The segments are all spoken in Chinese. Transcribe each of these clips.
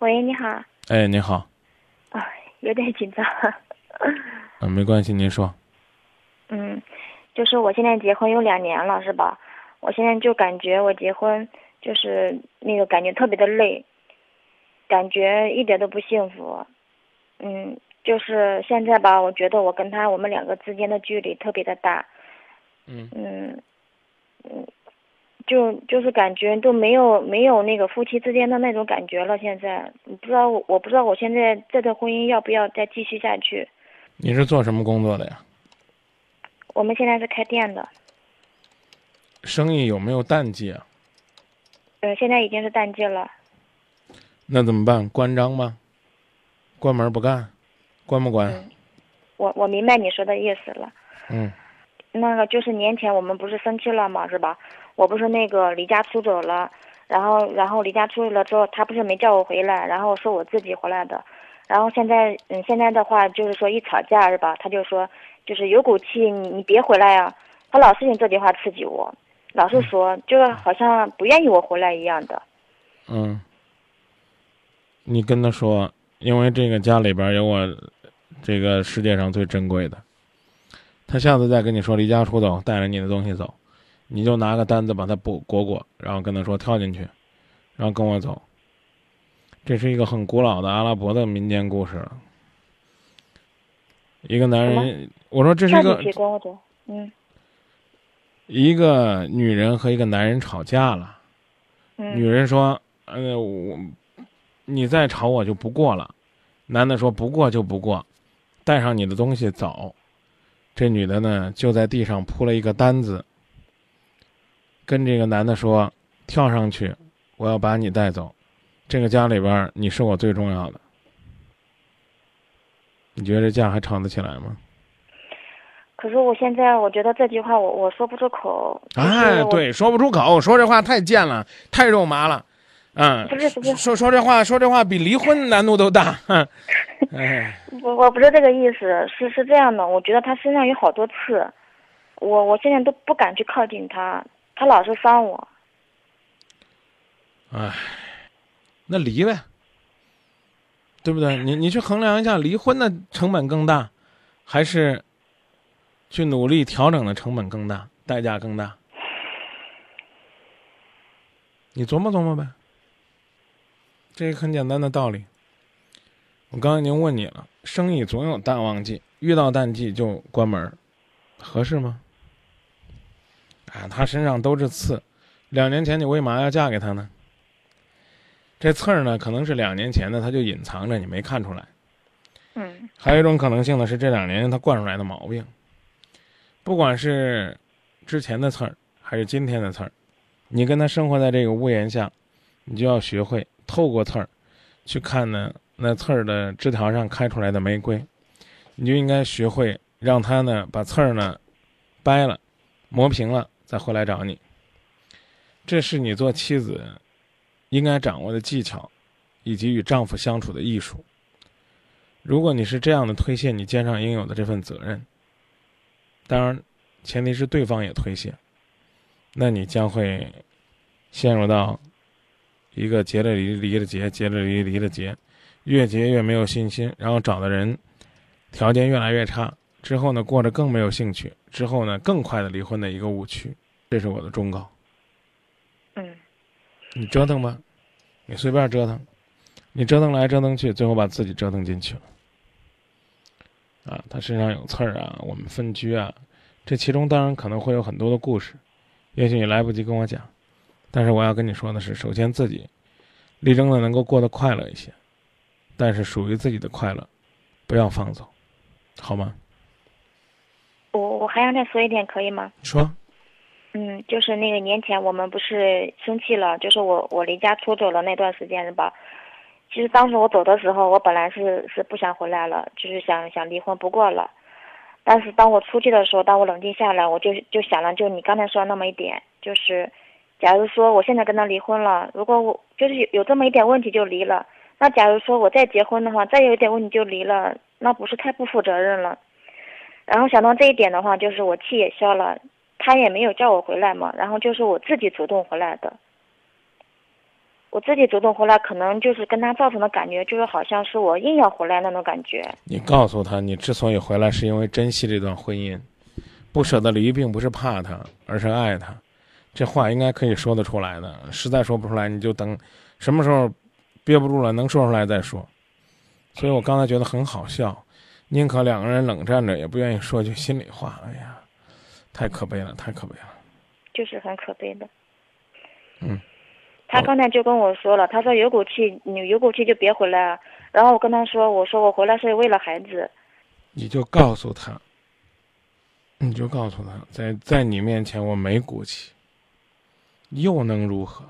喂，你好。哎，你好。啊，有点紧张。嗯，没关系，您说。嗯，就是我现在结婚有两年了，是吧？我现在就感觉我结婚就是那个感觉特别的累，感觉一点都不幸福。嗯，就是现在吧，我觉得我跟他我们两个之间的距离特别的大。嗯。嗯。嗯。就就是感觉都没有没有那个夫妻之间的那种感觉了。现在不知道我我不知道我现在这段婚姻要不要再继续下去。你是做什么工作的呀？我们现在是开店的。生意有没有淡季啊？呃，现在已经是淡季了。那怎么办？关张吗？关门不干？关不关？我我明白你说的意思了。嗯。那个就是年前我们不是生气了嘛，是吧？我不是那个离家出走了，然后然后离家出去了之后，他不是没叫我回来，然后是我自己回来的，然后现在嗯现在的话就是说一吵架是吧？他就说就是有骨气，你你别回来呀，他老是用这句话刺激我，老是说就是好像不愿意我回来一样的。嗯，你跟他说，因为这个家里边有我这个世界上最珍贵的，他下次再跟你说离家出走，带着你的东西走。你就拿个单子把它裹裹裹，然后跟他说跳进去，然后跟我走。这是一个很古老的阿拉伯的民间故事。一个男人，我说这是一个，嗯，一个女人和一个男人吵架了，女人说：“呃，我你再吵我就不过了。”男的说：“不过就不过，带上你的东西走。”这女的呢，就在地上铺了一个单子。跟这个男的说：“跳上去，我要把你带走。这个家里边，你是我最重要的。你觉得这架还吵得起来吗？”可是我现在，我觉得这句话我我说不出口。哎，对，说不出口，说这话太贱了，太肉麻了。嗯，不是不是，说说这话，说这话比离婚难度都大。哎，我我不是这个意思，是是这样的，我觉得他身上有好多刺，我我现在都不敢去靠近他。他老是伤我，唉，那离呗，对不对？你你去衡量一下，离婚的成本更大，还是去努力调整的成本更大，代价更大？你琢磨琢磨呗。这个很简单的道理。我刚才已经问你了，生意总有淡旺季，遇到淡季就关门，合适吗？啊，他身上都是刺，两年前你为嘛要嫁给他呢？这刺儿呢，可能是两年前的，他就隐藏着，你没看出来。嗯。还有一种可能性呢，是这两年他惯出来的毛病。不管是之前的刺儿，还是今天的刺儿，你跟他生活在这个屋檐下，你就要学会透过刺儿去看呢，那刺儿的枝条上开出来的玫瑰，你就应该学会让他呢把刺儿呢掰了，磨平了。再回来找你，这是你做妻子应该掌握的技巧，以及与丈夫相处的艺术。如果你是这样的推卸你肩上应有的这份责任，当然前提是对方也推卸，那你将会陷入到一个结了离离了结，结了离离了结，越结越没有信心，然后找的人条件越来越差。之后呢，过着更没有兴趣，之后呢，更快的离婚的一个误区，这是我的忠告。嗯，你折腾吧，你随便折腾，你折腾来折腾去，最后把自己折腾进去了。啊，他身上有刺儿啊，我们分居啊，这其中当然可能会有很多的故事，也许你来不及跟我讲，但是我要跟你说的是，首先自己力争的能够过得快乐一些，但是属于自己的快乐，不要放走，好吗？我我还想再说一点，可以吗？说。嗯，就是那个年前我们不是生气了，就是我我离家出走了那段时间是吧？其实当时我走的时候，我本来是是不想回来了，就是想想离婚不过了。但是当我出去的时候，当我冷静下来，我就就想了，就你刚才说那么一点，就是，假如说我现在跟他离婚了，如果我就是有有这么一点问题就离了，那假如说我再结婚的话，再有一点问题就离了，那不是太不负责任了？然后想到这一点的话，就是我气也消了，他也没有叫我回来嘛，然后就是我自己主动回来的。我自己主动回来，可能就是跟他造成的感觉，就是好像是我硬要回来那种感觉。你告诉他，你之所以回来，是因为珍惜这段婚姻，不舍得离，并不是怕他，而是爱他。这话应该可以说得出来的。实在说不出来，你就等什么时候憋不住了，能说出来再说。所以我刚才觉得很好笑，宁可两个人冷战着，也不愿意说句心里话。哎呀，太可悲了，太可悲了。就是很可悲的。嗯。他刚才就跟我说了，他说有骨气，你有骨气就别回来啊。然后我跟他说，我说我回来是为了孩子。你就告诉他，你就告诉他，在在你面前我没骨气，又能如何？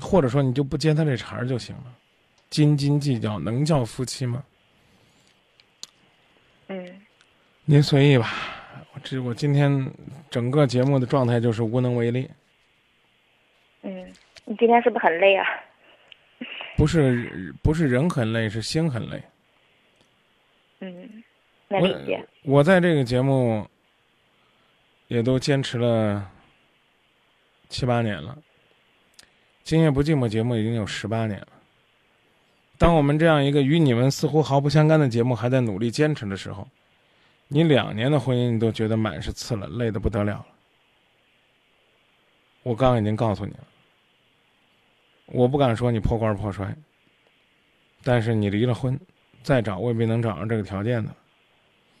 或者说你就不接他这茬儿就行了。斤斤计较能叫夫妻吗？嗯。您随意吧。我这我今天整个节目的状态就是无能为力。嗯。你今天是不是很累啊？不是，不是人很累，是心很累。嗯，那理解。我在这个节目也都坚持了七八年了，《今夜不寂寞》节目已经有十八年了。当我们这样一个与你们似乎毫不相干的节目还在努力坚持的时候，你两年的婚姻你都觉得满是刺了，累得不得了了。我刚刚已经告诉你了。我不敢说你破罐破摔，但是你离了婚，再找未必能找上这个条件的。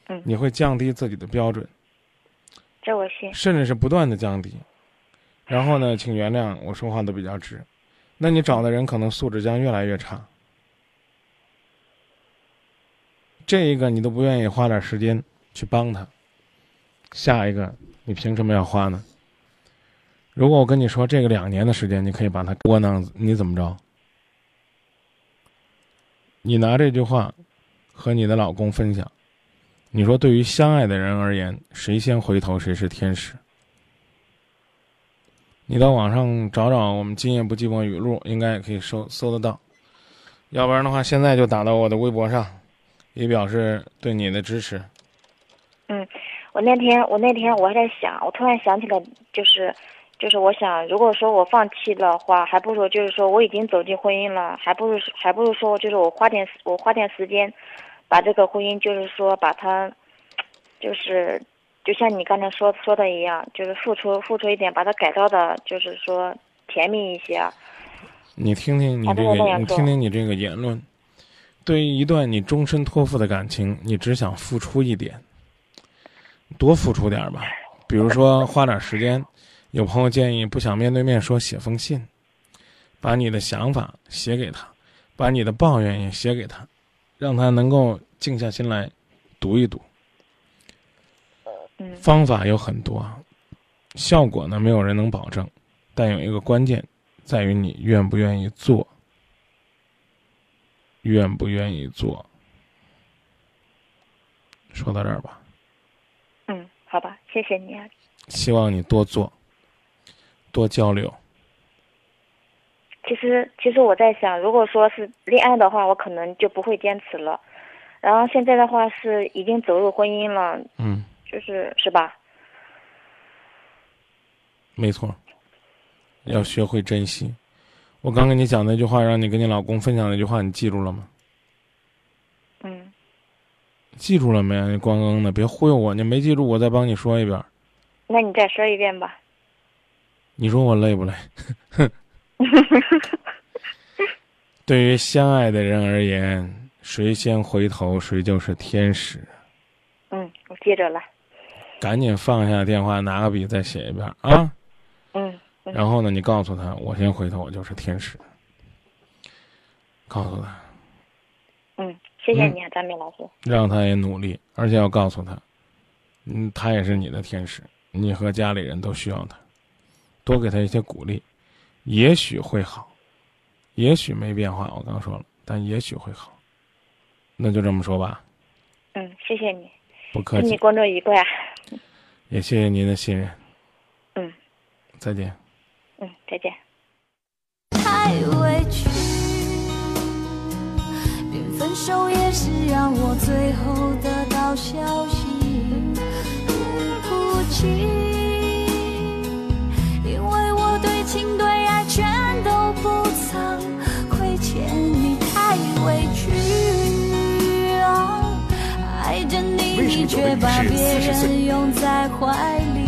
嗯，你会降低自己的标准，这我信。甚至是不断的降低，然后呢，请原谅我说话都比较直，那你找的人可能素质将越来越差。这一个你都不愿意花点时间去帮他，下一个你凭什么要花呢？如果我跟你说这个两年的时间，你可以把他窝囊，你怎么着？你拿这句话和你的老公分享，你说对于相爱的人而言，谁先回头谁是天使。你到网上找找我们今夜不寂寞语录，应该也可以搜搜得到。要不然的话，现在就打到我的微博上，以表示对你的支持。嗯，我那天我那天我还在想，我突然想起来，就是。就是我想，如果说我放弃的话，还不如就是说我已经走进婚姻了，还不如还不如说就是我花点我花点时间，把这个婚姻就是说把它，就是就像你刚才说说的一样，就是付出付出一点，把它改造的，就是说甜蜜一些。你听听你这个，你听听你这个言论，对于一段你终身托付的感情，你只想付出一点，多付出点吧，比如说花点时间。有朋友建议，不想面对面说，写封信，把你的想法写给他，把你的抱怨也写给他，让他能够静下心来读一读。方法有很多，效果呢没有人能保证，但有一个关键，在于你愿不愿意做，愿不愿意做。说到这儿吧。嗯，好吧，谢谢你啊。希望你多做。多交流。其实，其实我在想，如果说是恋爱的话，我可能就不会坚持了。然后现在的话是已经走入婚姻了，嗯，就是是吧？没错，要学会珍惜。我刚跟你讲那句话，让你跟你老公分享那句话，你记住了吗？嗯。记住了没？你光嗯的，别忽悠我。你没记住，我再帮你说一遍。那你再说一遍吧。你说我累不累？对于相爱的人而言，谁先回头，谁就是天使。嗯，我接着来。赶紧放下电话，拿个笔再写一遍啊。嗯。然后呢，你告诉他，我先回头，我就是天使。告诉他。嗯，谢谢你啊，张明老师。让他也努力，而且要告诉他，嗯，他也是你的天使，你和家里人都需要他。多给他一些鼓励，也许会好，也许没变化。我刚说了，但也许会好。那就这么说吧。嗯，谢谢你。不客气。祝你工作愉快。也谢谢您的信任。嗯。再见。嗯，再见。太委屈，连分手也是让我最后得到消息。哭泣。情对爱全都不曾亏欠你，太。委屈啊，爱着你，你却把别人拥在怀里。